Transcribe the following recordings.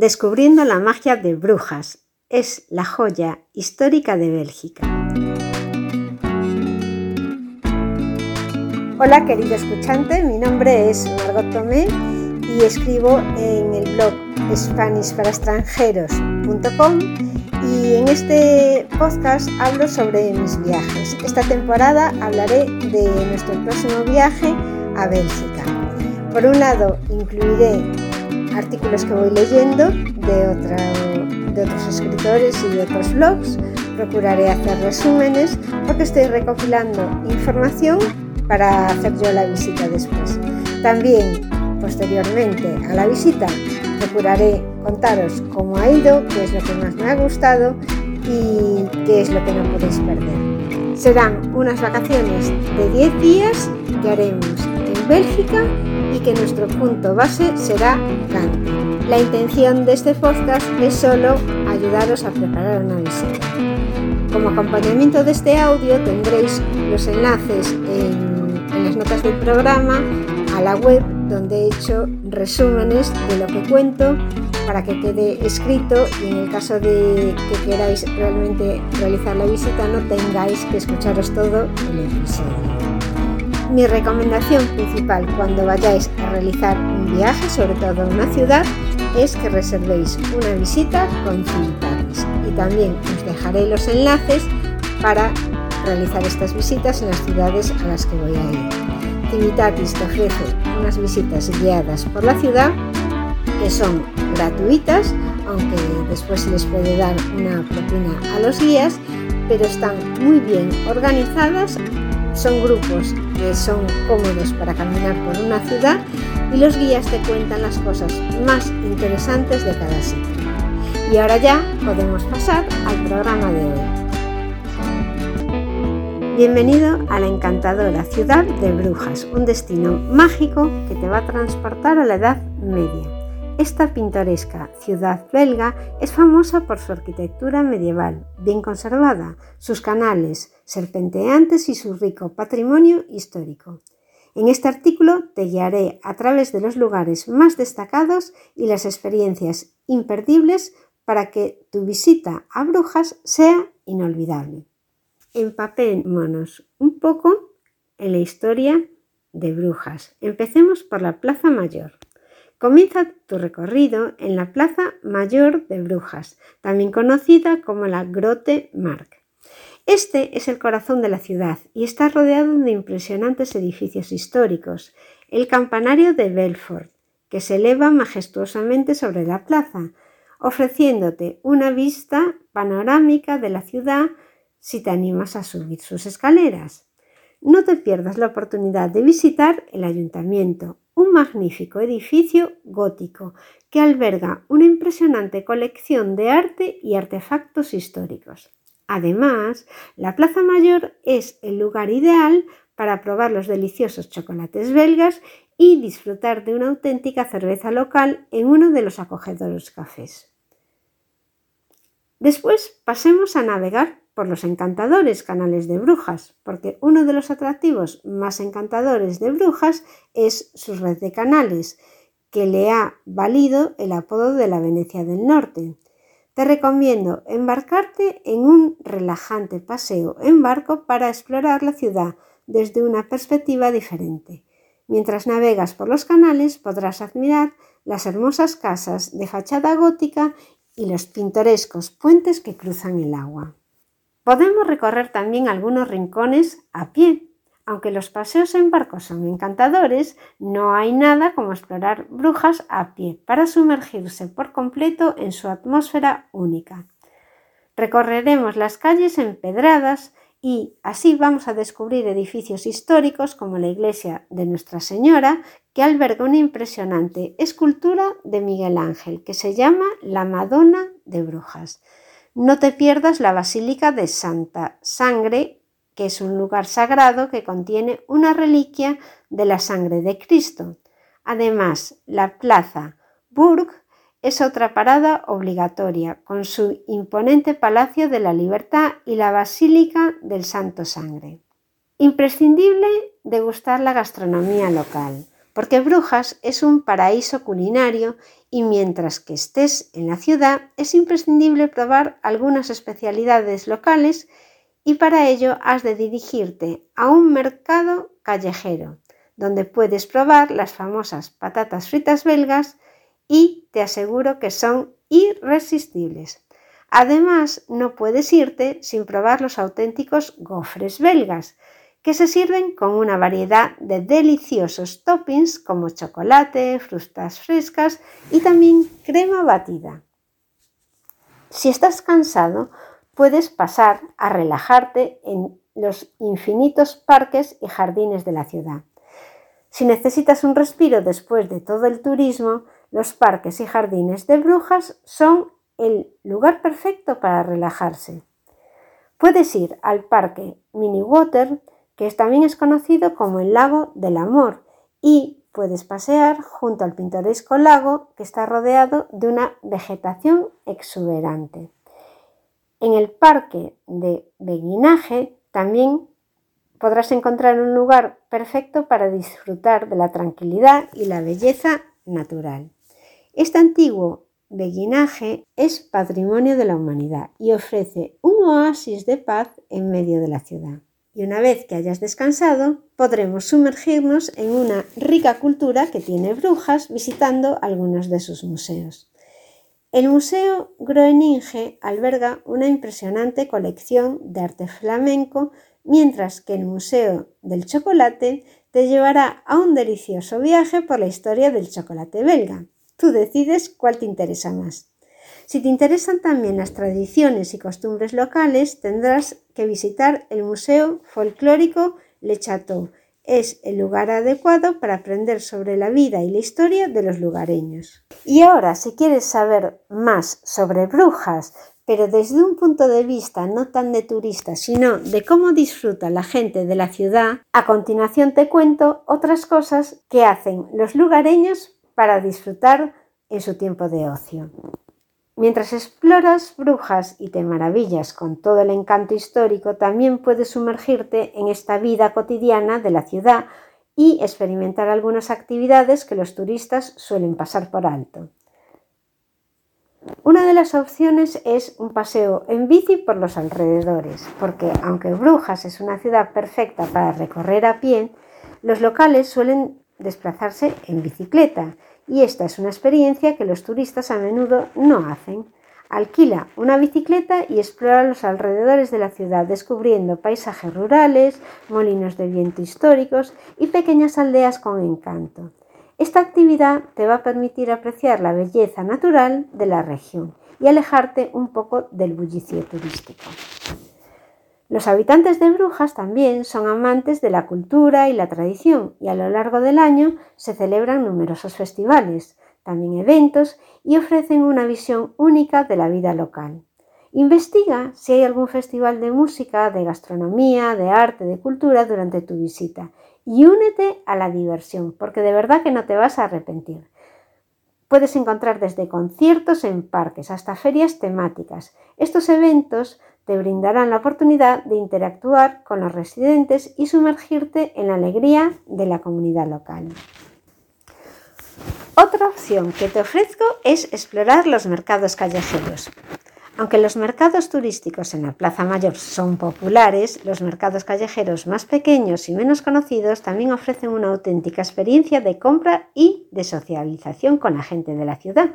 Descubriendo la magia de Brujas. Es la joya histórica de Bélgica. Hola querido escuchante, mi nombre es Margot Tomé y escribo en el blog SpanishParaExtranjeros.com y en este podcast hablo sobre mis viajes. Esta temporada hablaré de nuestro próximo viaje a Bélgica. Por un lado, incluiré artículos que voy leyendo de, otros escritores y de otros blogs. Procuraré hacer resúmenes porque estoy recopilando información para hacer yo la visita después. También, posteriormente a la visita, procuraré contaros cómo ha ido, qué es lo que más me ha gustado y qué es lo que no podéis perder. Serán unas vacaciones de 10 días que haremos en Bélgica y que nuestro punto base será Gante. La intención de este podcast es solo ayudaros a preparar una visita. Como acompañamiento de este audio tendréis los enlaces en, en las notas del programa a la web donde he hecho resúmenes de lo que cuento para que quede escrito y en el caso de que queráis realmente realizar la visita no tengáis que escucharos todo el episodio. Mi recomendación principal cuando vayáis a realizar un viaje, sobre todo a una ciudad, es que reservéis una visita con Civitatis. Y también os dejaré los enlaces para realizar estas visitas en las ciudades a las que voy a ir. Civitatis te ofrece unas visitas guiadas por la ciudad que son gratuitas, aunque después se les puede dar una propina a los guías, pero están muy bien organizadas son grupos que son cómodos para caminar por una ciudad y los guías te cuentan las cosas más interesantes de cada sitio. Y ahora ya podemos pasar al programa de hoy. Bienvenido a la encantadora ciudad de Brujas, un destino mágico que te va a transportar a la Edad Media. Esta pintoresca ciudad belga es famosa por su arquitectura medieval, bien conservada, sus canales serpenteantes y su rico patrimonio histórico. En este artículo te guiaré a través de los lugares más destacados y las experiencias imperdibles para que tu visita a Brujas sea inolvidable. Empapémonos un poco en la historia de Brujas. Empecemos por la Plaza Mayor. Comienza tu recorrido en la Plaza Mayor de Brujas, también conocida como la Grote Mark. Este es el corazón de la ciudad y está rodeado de impresionantes edificios históricos. El campanario de Belfort, que se eleva majestuosamente sobre la plaza, ofreciéndote una vista panorámica de la ciudad si te animas a subir sus escaleras. No te pierdas la oportunidad de visitar el ayuntamiento, un magnífico edificio gótico que alberga una impresionante colección de arte y artefactos históricos. Además, la Plaza Mayor es el lugar ideal para probar los deliciosos chocolates belgas y disfrutar de una auténtica cerveza local en uno de los acogedores cafés. Después pasemos a navegar por los encantadores canales de Brujas, porque uno de los atractivos más encantadores de Brujas es su red de canales, que le ha valido el apodo de la Venecia del Norte. Te recomiendo embarcarte en un relajante paseo en barco para explorar la ciudad desde una perspectiva diferente. Mientras navegas por los canales podrás admirar las hermosas casas de fachada gótica y los pintorescos puentes que cruzan el agua. Podemos recorrer también algunos rincones a pie. Aunque los paseos en barco son encantadores, no hay nada como explorar Brujas a pie para sumergirse por completo en su atmósfera única. Recorreremos las calles empedradas y así vamos a descubrir edificios históricos como la iglesia de Nuestra Señora, que alberga una impresionante escultura de Miguel Ángel que se llama La Madonna de Brujas. No te pierdas la Basílica de Santa Sangre, que es un lugar sagrado que contiene una reliquia de la sangre de Cristo. Además, la Plaza Burg es otra parada obligatoria, con su imponente Palacio de la Libertad y la Basílica del Santo Sangre. Imprescindible degustar la gastronomía local. porque Brujas es un paraíso culinario y mientras que estés en la ciudad es imprescindible probar algunas especialidades locales y para ello has de dirigirte a un mercado callejero donde puedes probar las famosas patatas fritas belgas y te aseguro que son irresistibles. Además, no puedes irte sin probar los auténticos gofres belgas, que se sirven con una variedad de deliciosos toppings como chocolate, frutas frescas y también crema batida. Si estás cansado, puedes pasar a relajarte en los infinitos parques y jardines de la ciudad. Si necesitas un respiro después de todo el turismo, los parques y jardines de Brujas son el lugar perfecto para relajarse. Puedes ir al parque Mini Water, que también es conocido como el lago del amor, y puedes pasear junto al pintoresco lago que está rodeado de una vegetación exuberante. En el parque de Beguinaje también podrás encontrar un lugar perfecto para disfrutar de la tranquilidad y la belleza natural. Este antiguo beguinaje es patrimonio de la humanidad y ofrece un oasis de paz en medio de la ciudad. Y una vez que hayas descansado, podremos sumergirnos en una rica cultura que tiene Brujas visitando algunos de sus museos. El Museo Groeninge alberga una impresionante colección de arte flamenco mientras que el Museo del Chocolate te llevará a un delicioso viaje por la historia del chocolate belga. Tú decides cuál te interesa más. Si te interesan también las tradiciones y costumbres locales, tendrás que visitar el Museo Folclórico Le Chateau. Es el lugar adecuado para aprender sobre la vida y la historia de los lugareños. Y ahora, si quieres saber más sobre brujas, pero desde un punto de vista no tan de turista, sino de cómo disfruta la gente de la ciudad, a continuación te cuento otras cosas que hacen los lugareños para disfrutar en su tiempo de ocio. Mientras exploras Brujas y te maravillas con todo el encanto histórico, también puedes sumergirte en esta vida cotidiana de la ciudad y experimentar algunas actividades que los turistas suelen pasar por alto. Una de las opciones es un paseo en bici por los alrededores, porque aunque Brujas es una ciudad perfecta para recorrer a pie, los locales suelen desplazarse en bicicleta y esta es una experiencia que los turistas a menudo no hacen. Alquila una bicicleta y explora los alrededores de la ciudad descubriendo paisajes rurales, molinos de viento históricos y pequeñas aldeas con encanto. Esta actividad te va a permitir apreciar la belleza natural de la región y alejarte un poco del bullicio turístico. Los habitantes de Brujas también son amantes de la cultura y la tradición y a lo largo del año se celebran numerosos festivales, también eventos y ofrecen una visión única de la vida local. Investiga si hay algún festival de música, de gastronomía, de arte, de cultura durante tu visita y únete a la diversión, porque de verdad que no te vas a arrepentir. Puedes encontrar desde conciertos en parques hasta ferias temáticas. Estos eventos te brindarán la oportunidad de interactuar con los residentes y sumergirte en la alegría de la comunidad local. Otra opción que te ofrezco es explorar los mercados callejeros. Aunque los mercados turísticos en la Plaza Mayor son populares, los mercados callejeros más pequeños y menos conocidos también ofrecen una auténtica experiencia de compra y de socialización con la gente de la ciudad.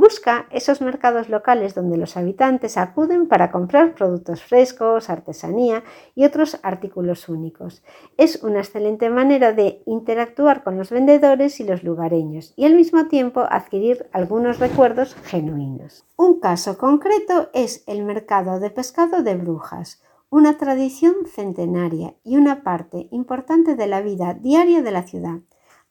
Busca esos mercados locales donde los habitantes acuden para comprar productos frescos, artesanía y otros artículos únicos. Es una excelente manera de interactuar con los vendedores y los lugareños y al mismo tiempo adquirir algunos recuerdos genuinos. Un caso concreto es el mercado de pescado de Brujas, una tradición centenaria y una parte importante de la vida diaria de la ciudad.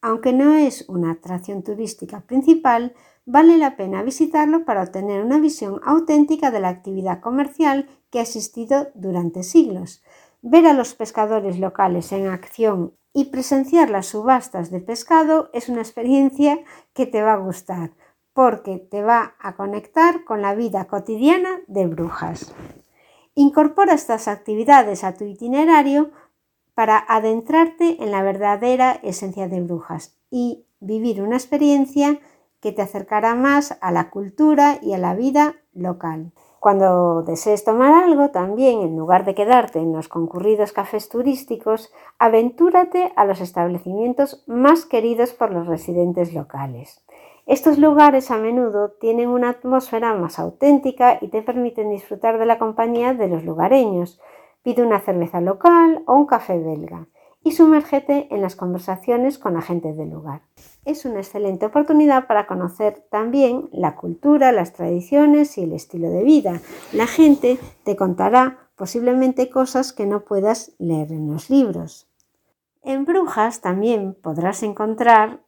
Aunque no es una atracción turística principal, vale la pena visitarlo para obtener una visión auténtica de la actividad comercial que ha existido durante siglos. Ver a los pescadores locales en acción y presenciar las subastas de pescado es una experiencia que te va a gustar porque te va a conectar con la vida cotidiana de brujas. Incorpora estas actividades a tu itinerario para adentrarte en la verdadera esencia de brujas y vivir una experiencia que te acercará más a la cultura y a la vida local. Cuando desees tomar algo, también en lugar de quedarte en los concurridos cafés turísticos, aventúrate a los establecimientos más queridos por los residentes locales. Estos lugares a menudo tienen una atmósfera más auténtica y te permiten disfrutar de la compañía de los lugareños. Pide una cerveza local o un café belga y sumérgete en las conversaciones con la gente del lugar. Es una excelente oportunidad para conocer también la cultura, las tradiciones y el estilo de vida. La gente te contará posiblemente cosas que no puedas leer en los libros. En Brujas también podrás encontrar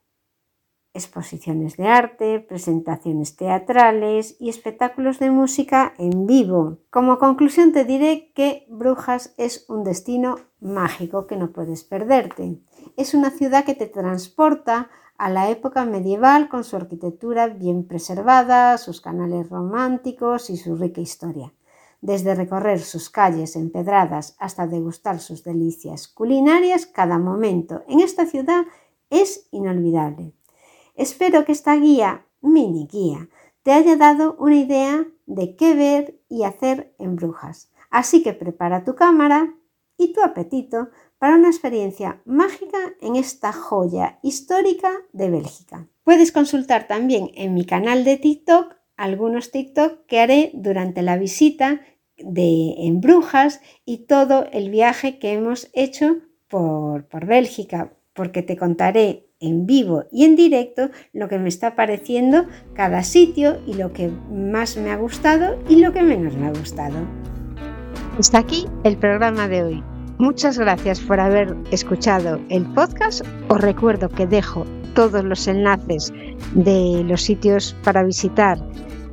exposiciones de arte, presentaciones teatrales y espectáculos de música en vivo. Como conclusión te diré que Brujas es un destino mágico que no puedes perderte. Es una ciudad que te transporta a la época medieval con su arquitectura bien preservada, sus canales románticos y su rica historia. Desde recorrer sus calles empedradas hasta degustar sus delicias culinarias, cada momento en esta ciudad es inolvidable. Espero que esta guía, mini guía, te haya dado una idea de qué ver y hacer en Brujas. Así que prepara tu cámara y tu apetito para una experiencia mágica en esta joya histórica de Bélgica. Puedes consultar también en mi canal de TikTok algunos TikTok que haré durante la visita de en Brujas y todo el viaje que hemos hecho por, por Bélgica, porque te contaré en vivo y en directo lo que me está pareciendo cada sitio y lo que más me ha gustado y lo que menos me ha gustado. Hasta aquí el programa de hoy. Muchas gracias por haber escuchado el podcast. Os recuerdo que dejo todos los enlaces de los sitios para visitar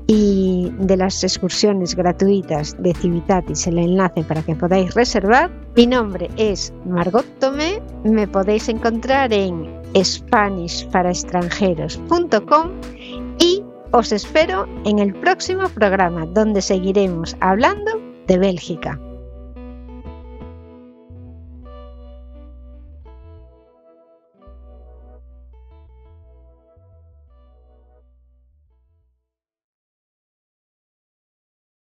y de las excursiones gratuitas de Civitatis, el enlace para que podáis reservar. Mi nombre es Margot Tomé, me podéis encontrar en SpanishParaExtranjeros.com y os espero en el próximo programa donde seguiremos hablando de Bélgica.